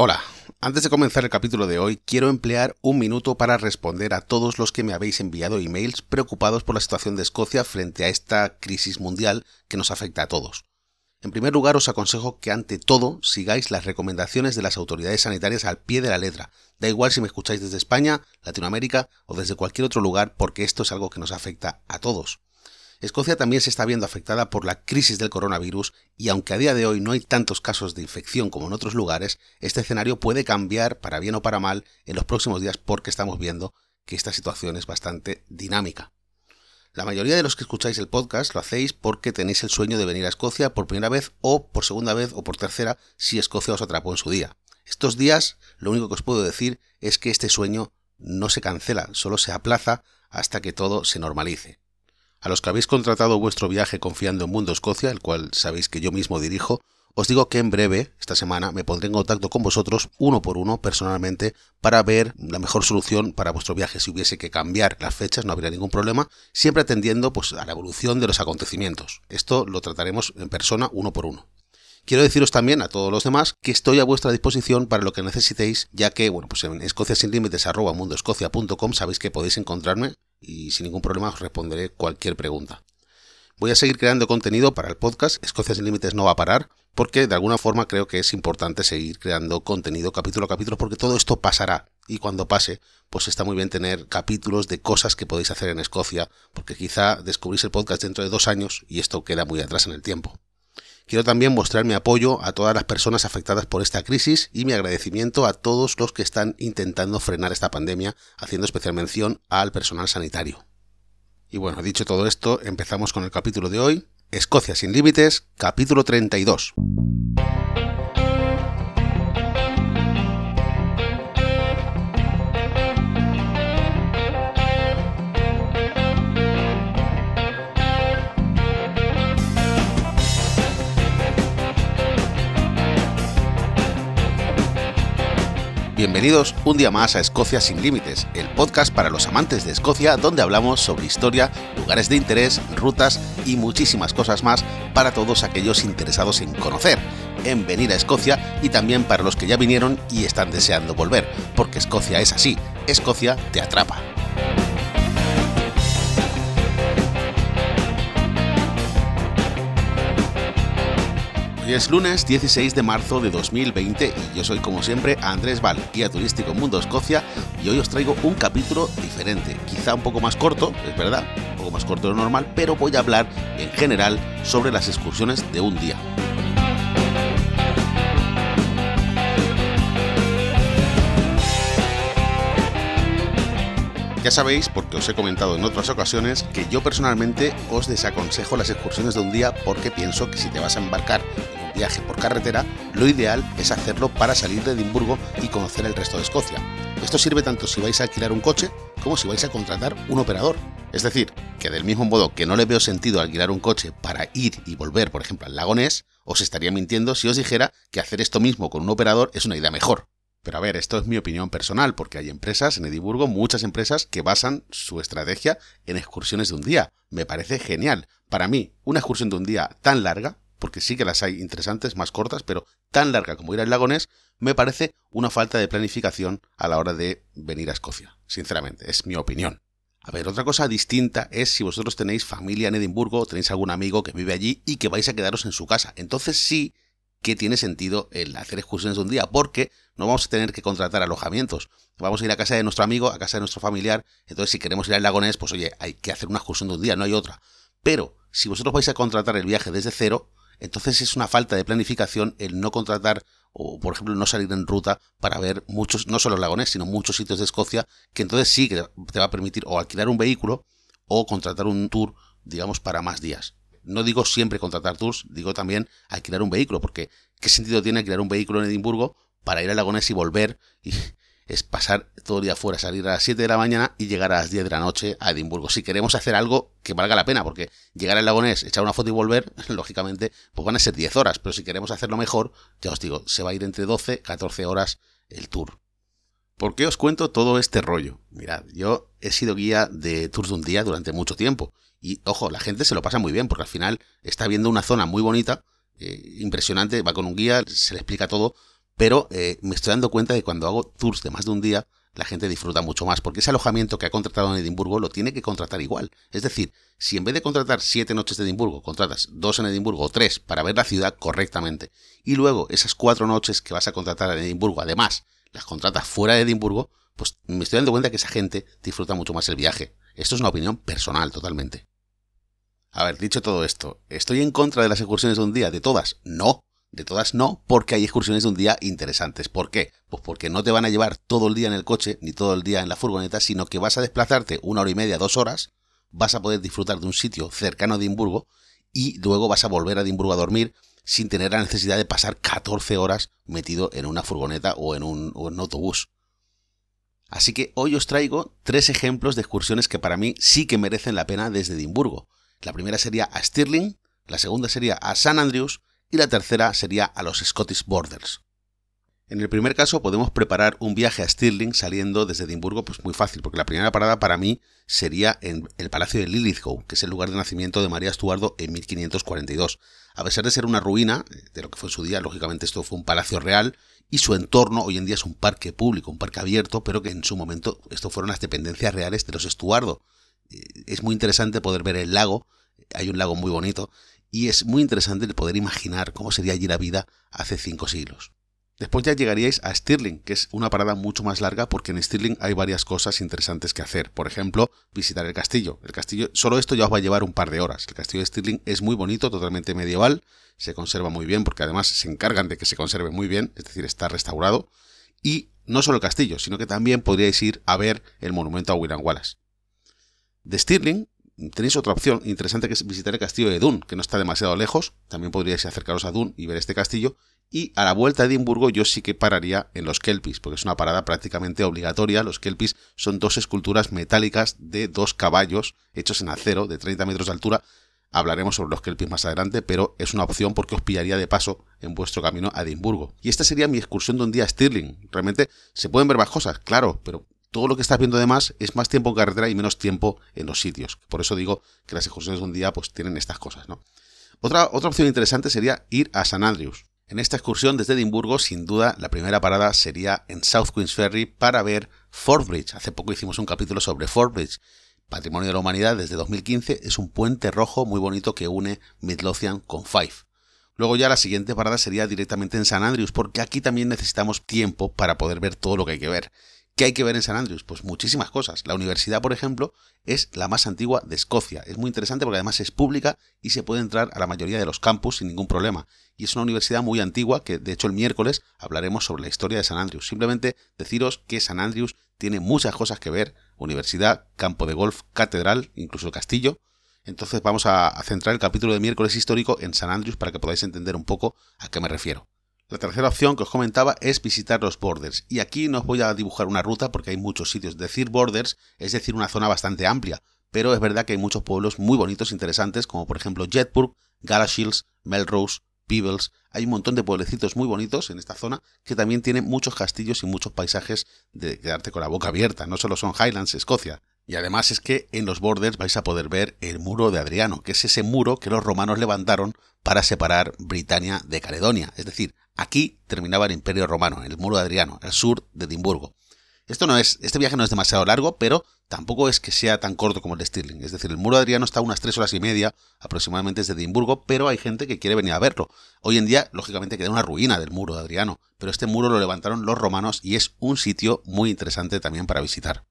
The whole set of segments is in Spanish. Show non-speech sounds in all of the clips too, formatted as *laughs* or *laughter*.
Hola, antes de comenzar el capítulo de hoy, quiero emplear un minuto para responder a todos los que me habéis enviado emails preocupados por la situación de Escocia frente a esta crisis mundial que nos afecta a todos. En primer lugar, os aconsejo que ante todo sigáis las recomendaciones de las autoridades sanitarias al pie de la letra. Da igual si me escucháis desde España, Latinoamérica o desde cualquier otro lugar, porque esto es algo que nos afecta a todos. Escocia también se está viendo afectada por la crisis del coronavirus y aunque a día de hoy no hay tantos casos de infección como en otros lugares, este escenario puede cambiar para bien o para mal en los próximos días porque estamos viendo que esta situación es bastante dinámica. La mayoría de los que escucháis el podcast lo hacéis porque tenéis el sueño de venir a Escocia por primera vez o por segunda vez o por tercera si Escocia os atrapó en su día. Estos días lo único que os puedo decir es que este sueño no se cancela, solo se aplaza hasta que todo se normalice. A los que habéis contratado vuestro viaje confiando en Mundo Escocia, el cual sabéis que yo mismo dirijo, os digo que en breve, esta semana, me pondré en contacto con vosotros uno por uno personalmente para ver la mejor solución para vuestro viaje. Si hubiese que cambiar las fechas no habría ningún problema, siempre atendiendo pues, a la evolución de los acontecimientos. Esto lo trataremos en persona uno por uno. Quiero deciros también a todos los demás que estoy a vuestra disposición para lo que necesitéis, ya que, bueno, pues en escociasinlímites.com sabéis que podéis encontrarme y sin ningún problema os responderé cualquier pregunta. Voy a seguir creando contenido para el podcast, Escocia sin Límites no va a parar, porque de alguna forma creo que es importante seguir creando contenido capítulo a capítulo, porque todo esto pasará, y cuando pase, pues está muy bien tener capítulos de cosas que podéis hacer en Escocia, porque quizá descubrís el podcast dentro de dos años y esto queda muy atrás en el tiempo. Quiero también mostrar mi apoyo a todas las personas afectadas por esta crisis y mi agradecimiento a todos los que están intentando frenar esta pandemia, haciendo especial mención al personal sanitario. Y bueno, dicho todo esto, empezamos con el capítulo de hoy, Escocia sin límites, capítulo 32. Bienvenidos un día más a Escocia sin Límites, el podcast para los amantes de Escocia donde hablamos sobre historia, lugares de interés, rutas y muchísimas cosas más para todos aquellos interesados en conocer, en venir a Escocia y también para los que ya vinieron y están deseando volver, porque Escocia es así, Escocia te atrapa. Es lunes 16 de marzo de 2020 y yo soy como siempre Andrés Val, guía turístico Mundo Escocia y hoy os traigo un capítulo diferente, quizá un poco más corto, es verdad, un poco más corto de lo normal, pero voy a hablar en general sobre las excursiones de un día. Ya sabéis, porque os he comentado en otras ocasiones, que yo personalmente os desaconsejo las excursiones de un día porque pienso que si te vas a embarcar viaje por carretera, lo ideal es hacerlo para salir de Edimburgo y conocer el resto de Escocia. Esto sirve tanto si vais a alquilar un coche como si vais a contratar un operador. Es decir, que del mismo modo que no le veo sentido alquilar un coche para ir y volver, por ejemplo, al lagonés, os estaría mintiendo si os dijera que hacer esto mismo con un operador es una idea mejor. Pero a ver, esto es mi opinión personal, porque hay empresas en Edimburgo, muchas empresas que basan su estrategia en excursiones de un día. Me parece genial. Para mí, una excursión de un día tan larga porque sí que las hay interesantes, más cortas, pero tan larga como ir al lagonés, me parece una falta de planificación a la hora de venir a Escocia. Sinceramente, es mi opinión. A ver, otra cosa distinta es si vosotros tenéis familia en Edimburgo, tenéis algún amigo que vive allí y que vais a quedaros en su casa. Entonces sí que tiene sentido el hacer excursiones de un día, porque no vamos a tener que contratar alojamientos. Vamos a ir a casa de nuestro amigo, a casa de nuestro familiar. Entonces, si queremos ir al lagonés, pues oye, hay que hacer una excursión de un día, no hay otra. Pero si vosotros vais a contratar el viaje desde cero, entonces es una falta de planificación el no contratar o, por ejemplo, no salir en ruta para ver muchos, no solo lagones, sino muchos sitios de Escocia, que entonces sí que te va a permitir o alquilar un vehículo o contratar un tour, digamos, para más días. No digo siempre contratar tours, digo también alquilar un vehículo, porque ¿qué sentido tiene alquilar un vehículo en Edimburgo para ir a Lagones y volver y, es pasar todo el día fuera, salir a las 7 de la mañana y llegar a las 10 de la noche a Edimburgo. Si queremos hacer algo que valga la pena, porque llegar al lagonés, echar una foto y volver, *laughs* lógicamente, pues van a ser 10 horas, pero si queremos hacerlo mejor, ya os digo, se va a ir entre 12, 14 horas el tour. ¿Por qué os cuento todo este rollo? Mirad, yo he sido guía de tours de un día durante mucho tiempo. Y ojo, la gente se lo pasa muy bien, porque al final está viendo una zona muy bonita, eh, impresionante, va con un guía, se le explica todo, pero eh, me estoy dando cuenta de que cuando hago tours de más de un día, la gente disfruta mucho más, porque ese alojamiento que ha contratado en Edimburgo lo tiene que contratar igual. Es decir, si en vez de contratar siete noches de Edimburgo, contratas dos en Edimburgo o tres para ver la ciudad correctamente, y luego esas cuatro noches que vas a contratar en Edimburgo, además, las contratas fuera de Edimburgo, pues me estoy dando cuenta que esa gente disfruta mucho más el viaje. Esto es una opinión personal totalmente. A ver, dicho todo esto, ¿estoy en contra de las excursiones de un día? ¿De todas? No. De todas no, porque hay excursiones de un día interesantes. ¿Por qué? Pues porque no te van a llevar todo el día en el coche, ni todo el día en la furgoneta, sino que vas a desplazarte una hora y media, dos horas, vas a poder disfrutar de un sitio cercano a Edimburgo y luego vas a volver a Edimburgo a dormir sin tener la necesidad de pasar 14 horas metido en una furgoneta o en un, autobús. Así que hoy os traigo tres ejemplos de excursiones que para mí sí que merecen la pena desde Edimburgo. La primera sería a Stirling, la segunda sería a San Andrews y la tercera sería a los Scottish Borders. En el primer caso podemos preparar un viaje a Stirling saliendo desde Edimburgo pues muy fácil, porque la primera parada para mí sería en el Palacio de Lilithgow, que es el lugar de nacimiento de María Estuardo en 1542. A pesar de ser una ruina, eh, de lo que fue en su día, lógicamente esto fue un palacio real, y su entorno hoy en día es un parque público, un parque abierto, pero que en su momento esto fueron las dependencias reales de los Estuardo. Eh, es muy interesante poder ver el lago, hay un lago muy bonito, y es muy interesante el poder imaginar cómo sería allí la vida hace cinco siglos. Después ya llegaríais a Stirling, que es una parada mucho más larga porque en Stirling hay varias cosas interesantes que hacer. Por ejemplo, visitar el castillo. El castillo, solo esto ya os va a llevar un par de horas. El castillo de Stirling es muy bonito, totalmente medieval, se conserva muy bien porque además se encargan de que se conserve muy bien, es decir, está restaurado. Y no solo el castillo, sino que también podríais ir a ver el monumento a William Wallace. De Stirling tenéis otra opción interesante que es visitar el castillo de Dun, que no está demasiado lejos. También podríais acercaros a Dun y ver este castillo. Y a la vuelta de Edimburgo yo sí que pararía en los Kelpis, porque es una parada prácticamente obligatoria. Los Kelpis son dos esculturas metálicas de dos caballos hechos en acero de 30 metros de altura. Hablaremos sobre los Kelpis más adelante, pero es una opción porque os pillaría de paso en vuestro camino a Edimburgo. Y esta sería mi excursión de un día a Stirling. Realmente se pueden ver más cosas, claro, pero todo lo que estás viendo además es más tiempo en carretera y menos tiempo en los sitios. Por eso digo que las excursiones de un día pues tienen estas cosas, ¿no? Otra, otra opción interesante sería ir a San Andrews. En esta excursión desde Edimburgo, sin duda, la primera parada sería en South Queens Ferry para ver Fort Bridge. Hace poco hicimos un capítulo sobre Fort Bridge. Patrimonio de la Humanidad desde 2015 es un puente rojo muy bonito que une Midlothian con Fife. Luego ya la siguiente parada sería directamente en San Andrews, porque aquí también necesitamos tiempo para poder ver todo lo que hay que ver. ¿Qué hay que ver en San Andrews? Pues muchísimas cosas. La universidad, por ejemplo, es la más antigua de Escocia. Es muy interesante porque además es pública y se puede entrar a la mayoría de los campus sin ningún problema. Y es una universidad muy antigua que, de hecho, el miércoles hablaremos sobre la historia de San Andrews. Simplemente deciros que San Andrews tiene muchas cosas que ver. Universidad, campo de golf, catedral, incluso castillo. Entonces vamos a centrar el capítulo de miércoles histórico en San Andrews para que podáis entender un poco a qué me refiero. La tercera opción que os comentaba es visitar los borders. Y aquí no os voy a dibujar una ruta porque hay muchos sitios. Decir borders es decir una zona bastante amplia, pero es verdad que hay muchos pueblos muy bonitos, e interesantes, como por ejemplo Jetburg, Galashiels, Melrose, Peebles. Hay un montón de pueblecitos muy bonitos en esta zona que también tienen muchos castillos y muchos paisajes de quedarte con la boca abierta. No solo son Highlands, Escocia. Y además es que en los borders vais a poder ver el muro de Adriano, que es ese muro que los romanos levantaron para separar Britania de Caledonia. Es decir, Aquí terminaba el Imperio Romano, en el muro de Adriano, al sur de Edimburgo. Esto no es, este viaje no es demasiado largo, pero tampoco es que sea tan corto como el de Stirling. Es decir, el muro de Adriano está unas tres horas y media aproximadamente desde Edimburgo, pero hay gente que quiere venir a verlo. Hoy en día, lógicamente, queda una ruina del muro de Adriano, pero este muro lo levantaron los romanos y es un sitio muy interesante también para visitar.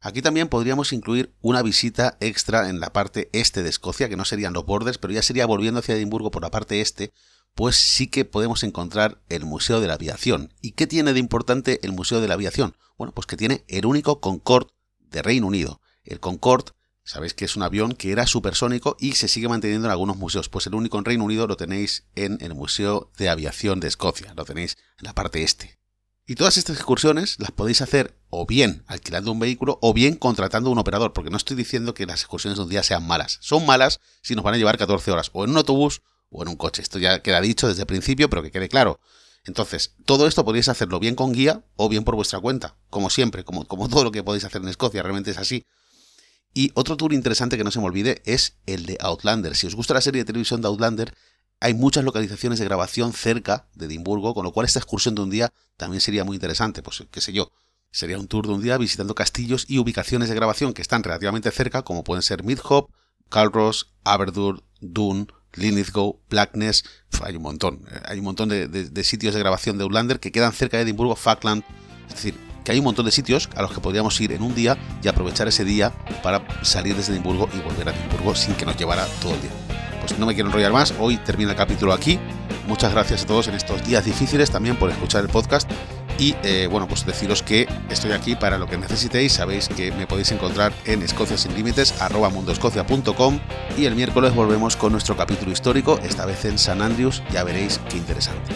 Aquí también podríamos incluir una visita extra en la parte este de Escocia, que no serían los bordes, pero ya sería volviendo hacia Edimburgo por la parte este, pues sí que podemos encontrar el Museo de la Aviación. ¿Y qué tiene de importante el Museo de la Aviación? Bueno, pues que tiene el único Concorde de Reino Unido. El Concorde, sabéis que es un avión que era supersónico y se sigue manteniendo en algunos museos. Pues el único en Reino Unido lo tenéis en el Museo de Aviación de Escocia, lo tenéis en la parte este. Y todas estas excursiones las podéis hacer o bien alquilando un vehículo o bien contratando un operador, porque no estoy diciendo que las excursiones de un día sean malas. Son malas si nos van a llevar 14 horas o en un autobús o en un coche. Esto ya queda dicho desde el principio, pero que quede claro. Entonces, todo esto podéis hacerlo bien con guía o bien por vuestra cuenta, como siempre, como, como todo lo que podéis hacer en Escocia, realmente es así. Y otro tour interesante que no se me olvide es el de Outlander. Si os gusta la serie de televisión de Outlander, hay muchas localizaciones de grabación cerca de Edimburgo, con lo cual esta excursión de un día también sería muy interesante, pues qué sé yo. Sería un tour de un día visitando castillos y ubicaciones de grabación que están relativamente cerca, como pueden ser Midhop, Calros, Aberdur, Dune, Linlithgow, Blackness, hay un montón. Eh, hay un montón de, sitios de grabación de Outlander que quedan cerca de Edimburgo, Falkland. Es decir, que hay un montón de sitios a los que podríamos ir en un día y aprovechar ese día para salir desde Edimburgo y volver a Edimburgo sin que nos llevara todo el día. Pues no me quiero enrollar más, hoy termina el capítulo aquí. Muchas gracias a todos en estos días difíciles también por escuchar el podcast y eh, bueno, pues deciros que estoy aquí para lo que necesitéis. Sabéis que me podéis encontrar en Escocia sin límites, arroba mundoescocia.com. Y el miércoles volvemos con nuestro capítulo histórico, esta vez en San Andrews. Ya veréis qué interesante.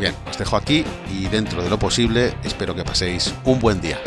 Bien, os dejo aquí y dentro de lo posible espero que paséis un buen día.